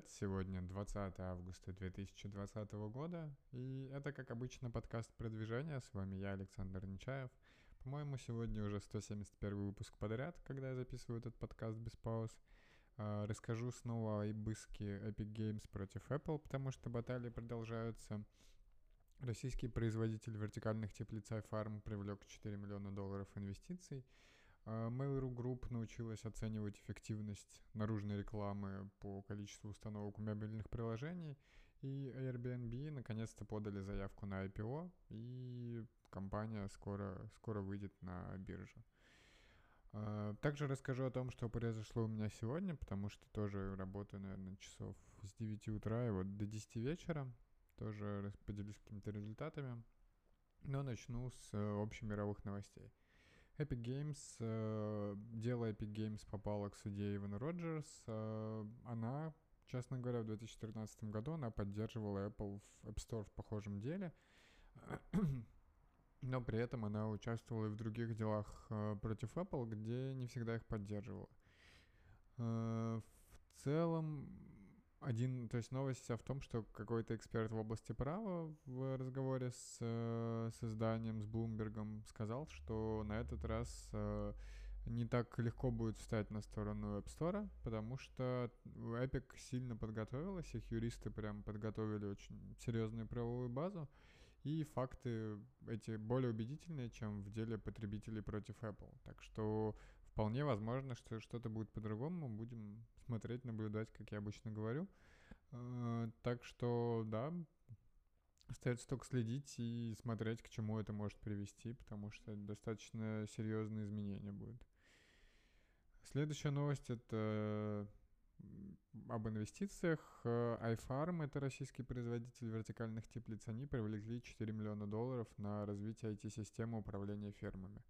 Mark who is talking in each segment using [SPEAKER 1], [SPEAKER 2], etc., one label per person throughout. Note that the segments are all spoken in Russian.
[SPEAKER 1] привет! Сегодня 20 августа 2020 года, и это, как обычно, подкаст продвижения. С вами я, Александр Нечаев. По-моему, сегодня уже 171 выпуск подряд, когда я записываю этот подкаст без пауз. А, расскажу снова о ибыске Epic Games против Apple, потому что баталии продолжаются. Российский производитель вертикальных теплиц iFarm привлек 4 миллиона долларов инвестиций – Mail.ru Group научилась оценивать эффективность наружной рекламы по количеству установок у мобильных приложений, и Airbnb наконец-то подали заявку на IPO, и компания скоро, скоро выйдет на биржу. А, также расскажу о том, что произошло у меня сегодня, потому что тоже работаю, наверное, часов с 9 утра и вот до 10 вечера. Тоже поделюсь какими-то результатами. Но начну с э, общемировых новостей. Epic Games, э, дело Epic Games попало к суде Ивана Роджерс. Она, честно говоря, в 2014 году она поддерживала Apple в App Store в похожем деле. Но при этом она участвовала и в других делах э, против Apple, где не всегда их поддерживала. Э, в целом, один, то есть новость вся в том, что какой-то эксперт в области права в разговоре с, э, с изданием, с Блумбергом сказал, что на этот раз э, не так легко будет встать на сторону App Store, потому что Epic сильно подготовилась, их юристы прям подготовили очень серьезную правовую базу, и факты эти более убедительные, чем в деле потребителей против Apple. Так что вполне возможно, что что-то будет по-другому. Будем смотреть, наблюдать, как я обычно говорю. Э, так что, да, остается только следить и смотреть, к чему это может привести, потому что достаточно серьезные изменения будут. Следующая новость — это об инвестициях. iFarm — это российский производитель вертикальных теплиц. Они привлекли 4 миллиона долларов на развитие IT-системы управления фермами.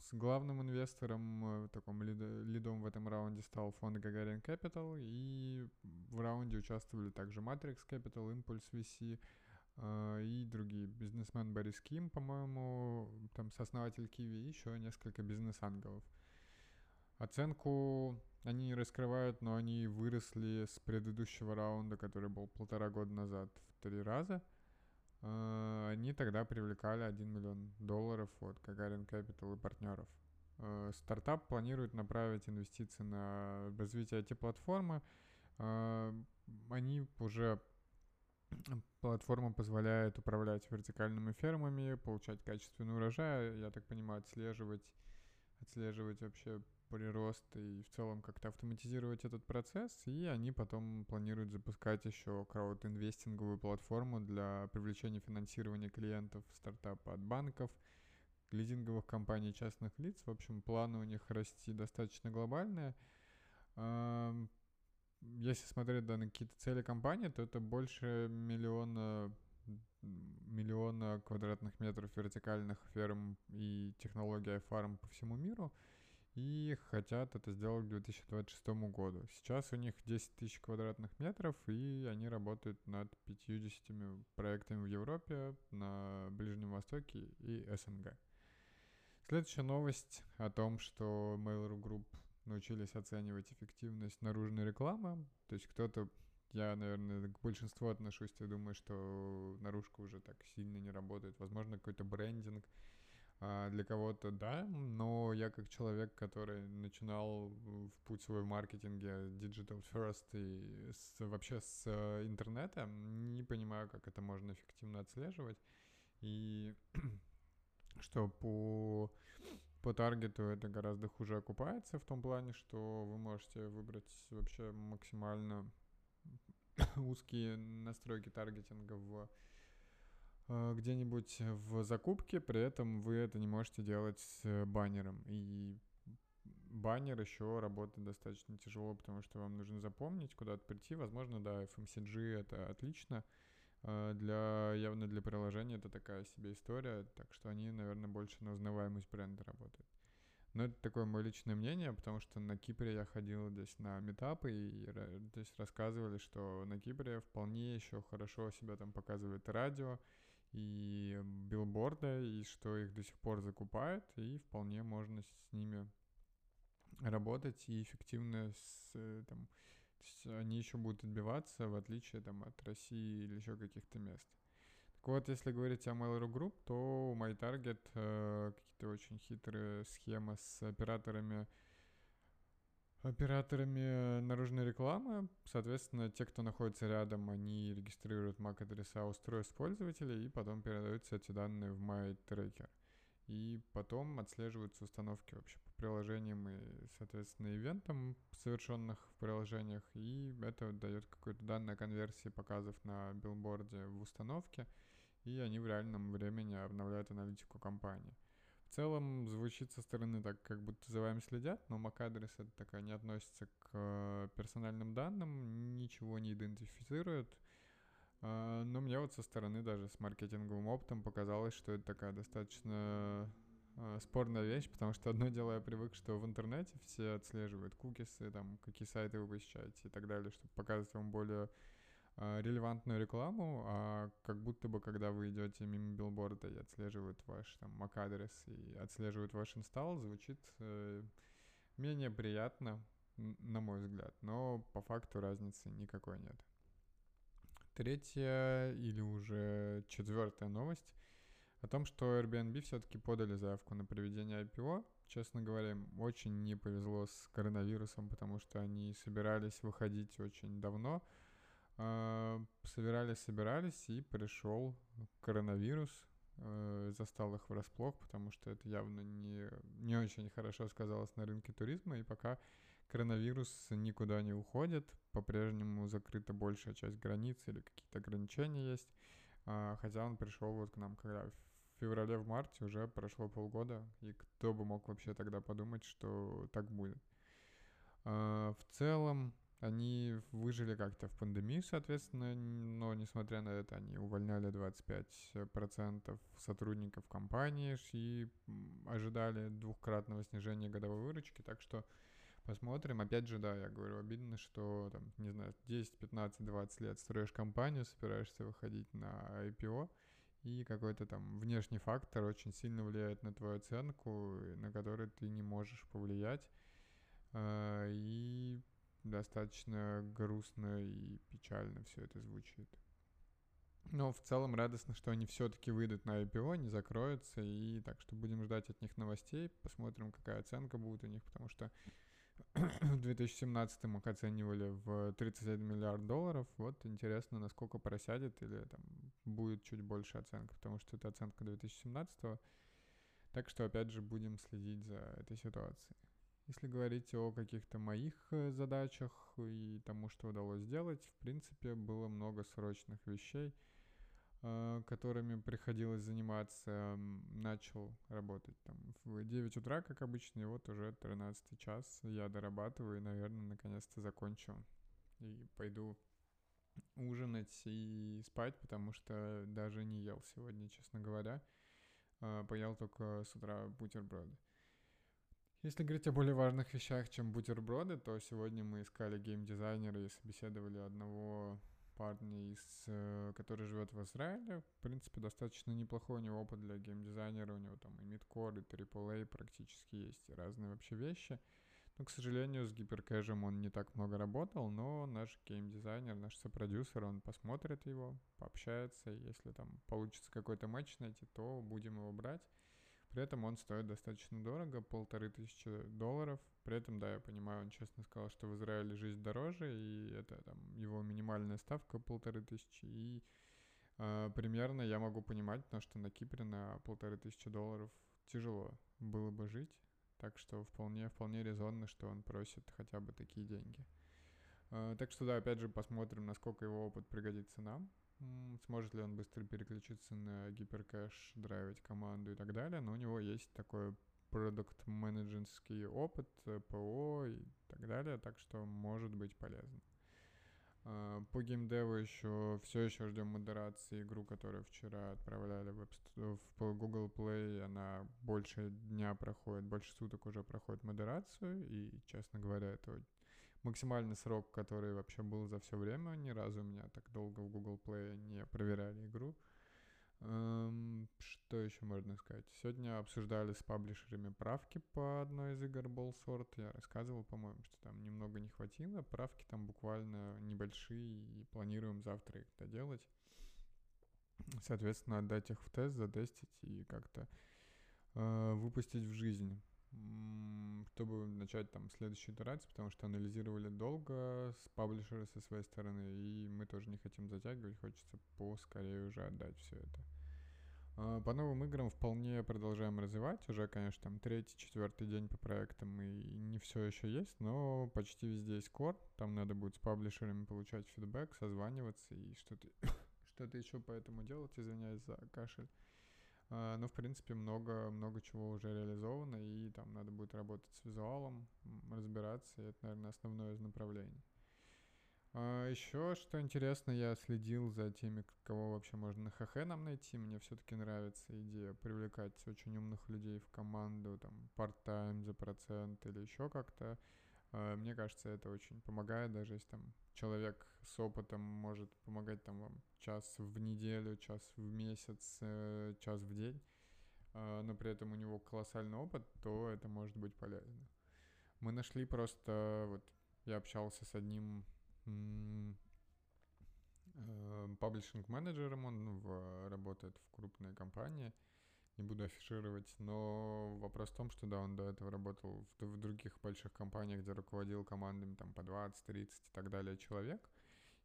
[SPEAKER 1] С главным инвестором, э, таком лидом в этом раунде стал фонд Гагарин Capital, и в раунде участвовали также Matrix Capital, Impulse VC а, и другие. Бизнесмен Борис Ким, по-моему, там сооснователь Киви, еще несколько бизнес-ангелов. Оценку они не раскрывают, но они выросли с предыдущего раунда, который был полтора года назад, в три раза – Э, они тогда привлекали 1 миллион долларов от Гагарин Capital и партнеров. Э, стартап планирует направить инвестиции на развитие IT-платформы. Э, они уже Платформа позволяет управлять вертикальными фермами, получать качественный урожай, я так понимаю, отслеживать, отслеживать вообще прирост и в целом как-то автоматизировать этот процесс, и они потом планируют запускать еще крауд-инвестинговую платформу для привлечения финансирования клиентов стартапа от банков, лизинговых компаний, частных лиц. В общем, планы у них расти достаточно глобальные. Если смотреть да, на какие-то цели компании, то это больше миллиона миллиона квадратных метров вертикальных ферм и технологий фарм по всему миру — и хотят это сделать к 2026 году. Сейчас у них 10 тысяч квадратных метров, и они работают над 50 проектами в Европе, на Ближнем Востоке и СНГ. Следующая новость о том, что Mail.ru Group научились оценивать эффективность наружной рекламы. То есть кто-то, я, наверное, к большинству отношусь, я думаю, что наружка уже так сильно не работает. Возможно, какой-то брендинг для кого-то да, но я как человек, который начинал в путь свой в маркетинге digital first и с, вообще с э, интернета, не понимаю, как это можно эффективно отслеживать. И что по, по таргету это гораздо хуже окупается в том плане, что вы можете выбрать вообще максимально узкие настройки таргетинга в где-нибудь в закупке, при этом вы это не можете делать с баннером. И баннер еще работает достаточно тяжело, потому что вам нужно запомнить, куда-то прийти. Возможно, да, FMCG это отлично. Э, для, явно для приложения это такая себе история, так что они, наверное, больше на узнаваемость бренда работают. Но это такое мое личное мнение, потому что на Кипре я ходил здесь на метапы и здесь рассказывали, что на Кипре вполне еще хорошо себя там показывает радио, и билборда, и что их до сих пор закупают, и вполне можно с ними работать и эффективно с, там, То есть они еще будут отбиваться, в отличие там, от России или еще каких-то мест. Так вот, если говорить о Mail.ru Group, то у MyTarget э, какие-то очень хитрые схемы с операторами операторами наружной рекламы. Соответственно, те, кто находится рядом, они регистрируют MAC-адреса устройств пользователей и потом передаются эти данные в MyTracker. И потом отслеживаются установки вообще по приложениям и, соответственно, ивентам, совершенных в приложениях. И это дает какую-то данные о конверсии показов на билборде в установке. И они в реальном времени обновляют аналитику компании. В целом звучит со стороны так, как будто за вами следят, но MAC-адрес это такая не относится к э, персональным данным, ничего не идентифицирует. А, но мне вот со стороны даже с маркетинговым опытом показалось, что это такая достаточно э, спорная вещь, потому что одно дело я привык, что в интернете все отслеживают кукисы, там, какие сайты вы посещаете и так далее, чтобы показывать вам более релевантную рекламу, а как будто бы, когда вы идете мимо билборда и отслеживают ваш там MAC-адрес и отслеживают ваш инсталл, звучит э, менее приятно, на мой взгляд, но по факту разницы никакой нет. Третья или уже четвертая новость о том, что Airbnb все-таки подали заявку на проведение IPO. Честно говоря, им очень не повезло с коронавирусом, потому что они собирались выходить очень давно, а, собирались, собирались, и пришел коронавирус, э, застал их врасплох, потому что это явно не, не очень хорошо сказалось на рынке туризма, и пока коронавирус никуда не уходит, по-прежнему закрыта большая часть границ или какие-то ограничения есть, а, хотя он пришел вот к нам, когда в феврале, в марте уже прошло полгода, и кто бы мог вообще тогда подумать, что так будет. А, в целом, они выжили как-то в пандемии, соответственно, но несмотря на это, они увольняли 25% сотрудников компании и ожидали двухкратного снижения годовой выручки, так что посмотрим. Опять же, да, я говорю, обидно, что там, не знаю, 10, 15, 20 лет строишь компанию, собираешься выходить на IPO, и какой-то там внешний фактор очень сильно влияет на твою оценку, на который ты не можешь повлиять. А, и достаточно грустно и печально все это звучит. Но в целом радостно, что они все-таки выйдут на IPO, не закроются, и так что будем ждать от них новостей, посмотрим, какая оценка будет у них, потому что в 2017 их оценивали в 31 миллиард долларов. Вот интересно, насколько просядет или там будет чуть больше оценка, потому что это оценка 2017 -го. Так что опять же будем следить за этой ситуацией. Если говорить о каких-то моих э, задачах и тому, что удалось сделать, в принципе, было много срочных вещей, э, которыми приходилось заниматься. Начал работать там в 9 утра, как обычно, и вот уже 13 час я дорабатываю и, наверное, наконец-то закончу. И пойду ужинать и спать, потому что даже не ел сегодня, честно говоря. Э, поел только с утра бутерброды. Если говорить о более важных вещах, чем бутерброды, то сегодня мы искали геймдизайнера и собеседовали одного парня, из, э, который живет в Израиле. В принципе, достаточно неплохой у него опыт для геймдизайнера. У него там и мидкор, и AAA практически есть, и разные вообще вещи. Но, к сожалению, с гиперкэшем он не так много работал, но наш геймдизайнер, наш сопродюсер, он посмотрит его, пообщается, если там получится какой-то матч найти, то будем его брать. При этом он стоит достаточно дорого, полторы тысячи долларов. При этом, да, я понимаю, он честно сказал, что в Израиле жизнь дороже, и это там его минимальная ставка полторы тысячи. И э, примерно я могу понимать, потому что на Кипре на полторы тысячи долларов тяжело было бы жить. Так что вполне, вполне резонно, что он просит хотя бы такие деньги. Э, так что да, опять же посмотрим, насколько его опыт пригодится нам. Сможет ли он быстро переключиться на гиперкэш, драйвить команду и так далее, но у него есть такой продукт менеджерский опыт, э, ПО и так далее, так что может быть полезно. А, по геймдеву еще все еще ждем модерации игру, которую вчера отправляли в, в Google Play. Она больше дня проходит, больше суток уже проходит модерацию. И, честно говоря, это максимальный срок, который вообще был за все время. Ни разу у меня так долго в Google Play не проверяли игру. Эм, что еще можно сказать? Сегодня обсуждали с паблишерами правки по одной из игр Ballsort. Я рассказывал, по-моему, что там немного не хватило. Правки там буквально небольшие, и планируем завтра их доделать. Соответственно, отдать их в тест, затестить и как-то э, выпустить в жизнь чтобы начать там следующую итерацию, потому что анализировали долго с паблишера со своей стороны, и мы тоже не хотим затягивать, хочется поскорее уже отдать все это. А, по новым играм вполне продолжаем развивать. Уже, конечно, там третий, четвертый день по проектам и не все еще есть, но почти везде есть кор. Там надо будет с паблишерами получать фидбэк, созваниваться и что-то что-то еще по этому делать, извиняюсь за кашель. А, но, в принципе, много, много чего уже реализовано, и там надо будет работать с визуалом, разбираться, и это, наверное, основное из направлений. А еще, что интересно, я следил за теми, кого вообще можно на ХХ нам найти. Мне все-таки нравится идея привлекать очень умных людей в команду, там, part-time за процент или еще как-то. А, мне кажется, это очень помогает, даже если там человек с опытом может помогать там вам час в неделю, час в месяц, э, час в день, а, но при этом у него колоссальный опыт, то это может быть полезно. Мы нашли просто, вот я общался с одним э, паблишинг-менеджером, он в, работает в крупной компании, не буду афишировать, но вопрос в том, что да, он до этого работал в, в других больших компаниях, где руководил командами там по 20, 30 и так далее человек,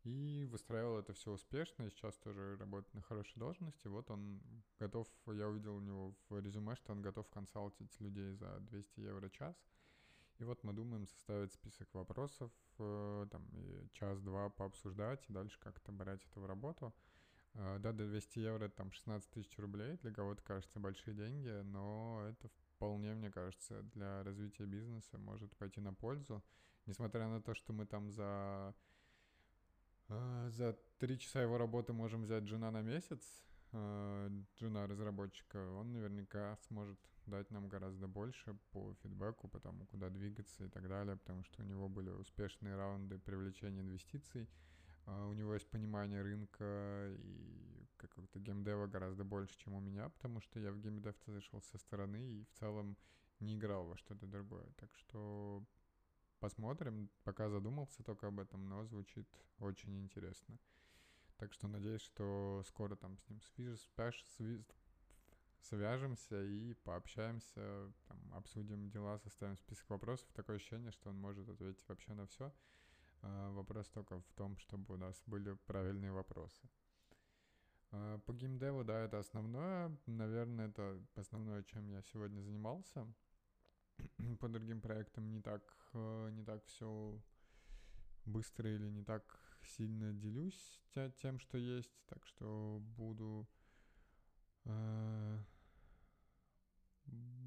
[SPEAKER 1] и выстраивал это все успешно, и сейчас тоже работает на хорошей должности. Вот он готов, я увидел у него в резюме, что он готов консалтить людей за 200 евро час. И вот мы думаем составить список вопросов, э, там, час-два пообсуждать, и дальше как-то брать это в работу. Э, да, до 200 евро это там 16 тысяч рублей, для кого-то кажется большие деньги, но это вполне, мне кажется, для развития бизнеса может пойти на пользу. Несмотря на то, что мы там за а, за три часа его работы можем взять джуна на месяц, а, джуна разработчика, он наверняка сможет дать нам гораздо больше по фидбэку, по тому, куда двигаться и так далее, потому что у него были успешные раунды привлечения инвестиций, а, у него есть понимание рынка и какого-то геймдева гораздо больше, чем у меня, потому что я в геймдев зашел со стороны и в целом не играл во что-то другое. Так что Посмотрим. Пока задумался только об этом, но звучит очень интересно. Так что надеюсь, что скоро там с ним свяж, свяж, свяжемся и пообщаемся, там, обсудим дела, составим список вопросов. Такое ощущение, что он может ответить вообще на все. А, вопрос только в том, чтобы у нас были правильные вопросы. А, по геймдеву, да, это основное. Наверное, это основное, чем я сегодня занимался. по другим проектам не так, э, не так все быстро или не так сильно делюсь тем, что есть, так что буду э,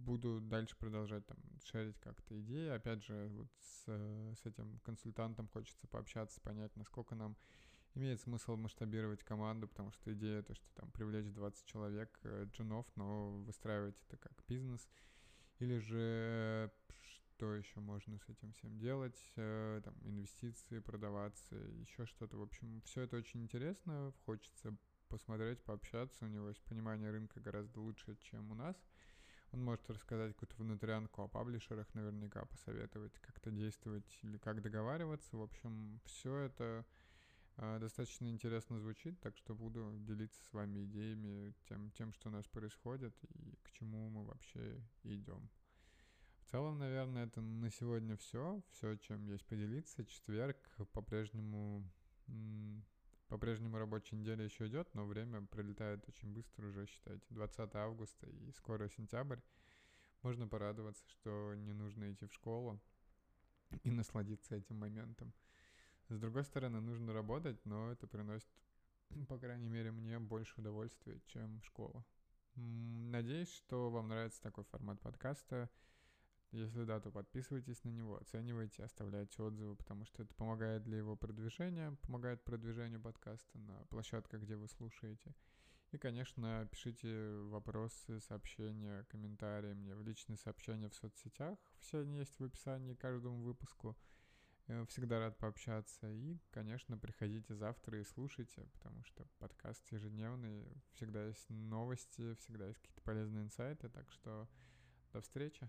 [SPEAKER 1] буду дальше продолжать там шерить как-то идеи. Опять же, вот с, с этим консультантом хочется пообщаться, понять, насколько нам имеет смысл масштабировать команду, потому что идея то, что там привлечь 20 человек э, джунов, но выстраивать это как бизнес — или же что еще можно с этим всем делать, э, там, инвестиции продаваться, еще что-то. В общем, все это очень интересно, хочется посмотреть, пообщаться, у него есть понимание рынка гораздо лучше, чем у нас. Он может рассказать какую-то внутрянку о паблишерах, наверняка посоветовать, как-то действовать или как договариваться. В общем, все это э, достаточно интересно звучит, так что буду делиться с вами идеями, тем, тем, что у нас происходит и к чему мы вообще идем. В целом, наверное, это на сегодня все. Все, чем есть поделиться. Четверг по-прежнему по-прежнему рабочая неделя еще идет, но время прилетает очень быстро уже, считайте, 20 августа и скоро сентябрь. Можно порадоваться, что не нужно идти в школу и насладиться этим моментом. С другой стороны, нужно работать, но это приносит, по крайней мере, мне больше удовольствия, чем школа. Надеюсь, что вам нравится такой формат подкаста. Если да, то подписывайтесь на него, оценивайте, оставляйте отзывы, потому что это помогает для его продвижения, помогает продвижению подкаста на площадках, где вы слушаете. И, конечно, пишите вопросы, сообщения, комментарии мне в личные сообщения в соцсетях. Все они есть в описании к каждому выпуску. Э, всегда рад пообщаться. И, конечно, приходите завтра и слушайте, потому что подкаст ежедневный, всегда есть новости, всегда есть какие-то полезные инсайты. Так что до встречи.